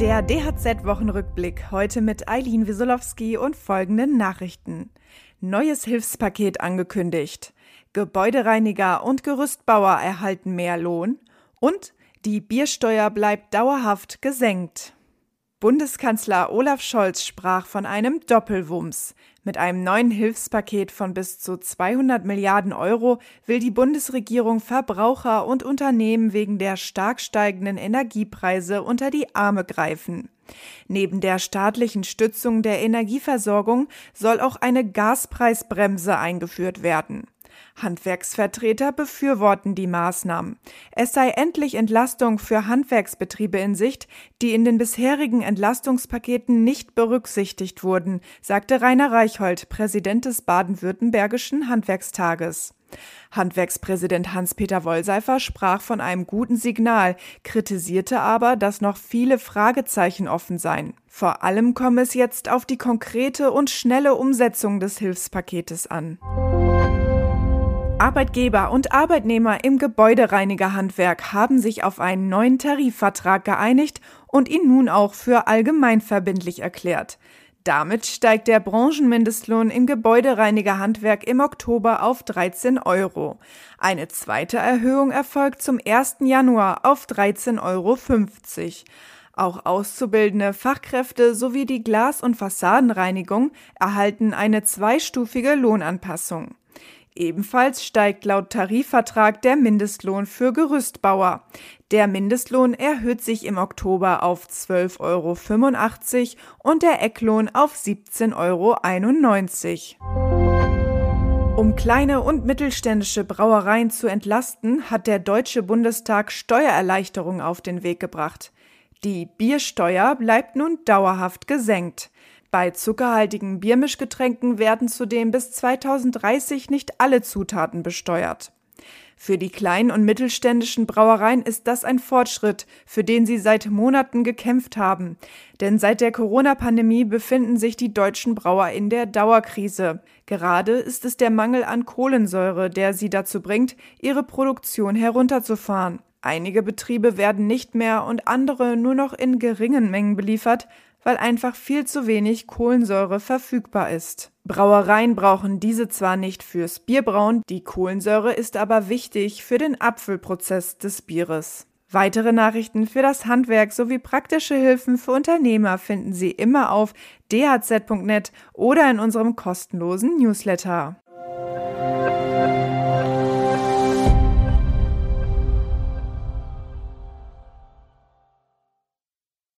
Der DHZ-Wochenrückblick heute mit Eileen Wiesolowski und folgenden Nachrichten. Neues Hilfspaket angekündigt. Gebäudereiniger und Gerüstbauer erhalten mehr Lohn. Und die Biersteuer bleibt dauerhaft gesenkt. Bundeskanzler Olaf Scholz sprach von einem Doppelwumms. Mit einem neuen Hilfspaket von bis zu 200 Milliarden Euro will die Bundesregierung Verbraucher und Unternehmen wegen der stark steigenden Energiepreise unter die Arme greifen. Neben der staatlichen Stützung der Energieversorgung soll auch eine Gaspreisbremse eingeführt werden. Handwerksvertreter befürworten die Maßnahmen. Es sei endlich Entlastung für Handwerksbetriebe in Sicht, die in den bisherigen Entlastungspaketen nicht berücksichtigt wurden, sagte Rainer Reichhold, Präsident des baden-württembergischen Handwerkstages. Handwerkspräsident Hans-Peter Wollseifer sprach von einem guten Signal, kritisierte aber, dass noch viele Fragezeichen offen seien. Vor allem komme es jetzt auf die konkrete und schnelle Umsetzung des Hilfspaketes an. Arbeitgeber und Arbeitnehmer im Gebäudereinigerhandwerk haben sich auf einen neuen Tarifvertrag geeinigt und ihn nun auch für allgemeinverbindlich erklärt. Damit steigt der Branchenmindestlohn im Gebäudereinigerhandwerk im Oktober auf 13 Euro. Eine zweite Erhöhung erfolgt zum 1. Januar auf 13,50 Euro. Auch auszubildende Fachkräfte sowie die Glas- und Fassadenreinigung erhalten eine zweistufige Lohnanpassung. Ebenfalls steigt laut Tarifvertrag der Mindestlohn für Gerüstbauer. Der Mindestlohn erhöht sich im Oktober auf 12,85 Euro und der Ecklohn auf 17,91 Euro. Um kleine und mittelständische Brauereien zu entlasten, hat der Deutsche Bundestag Steuererleichterungen auf den Weg gebracht. Die Biersteuer bleibt nun dauerhaft gesenkt. Bei zuckerhaltigen Biermischgetränken werden zudem bis 2030 nicht alle Zutaten besteuert. Für die kleinen und mittelständischen Brauereien ist das ein Fortschritt, für den sie seit Monaten gekämpft haben. Denn seit der Corona-Pandemie befinden sich die deutschen Brauer in der Dauerkrise. Gerade ist es der Mangel an Kohlensäure, der sie dazu bringt, ihre Produktion herunterzufahren. Einige Betriebe werden nicht mehr und andere nur noch in geringen Mengen beliefert, weil einfach viel zu wenig Kohlensäure verfügbar ist. Brauereien brauchen diese zwar nicht fürs Bierbrauen, die Kohlensäure ist aber wichtig für den Apfelprozess des Bieres. Weitere Nachrichten für das Handwerk sowie praktische Hilfen für Unternehmer finden Sie immer auf dhz.net oder in unserem kostenlosen Newsletter.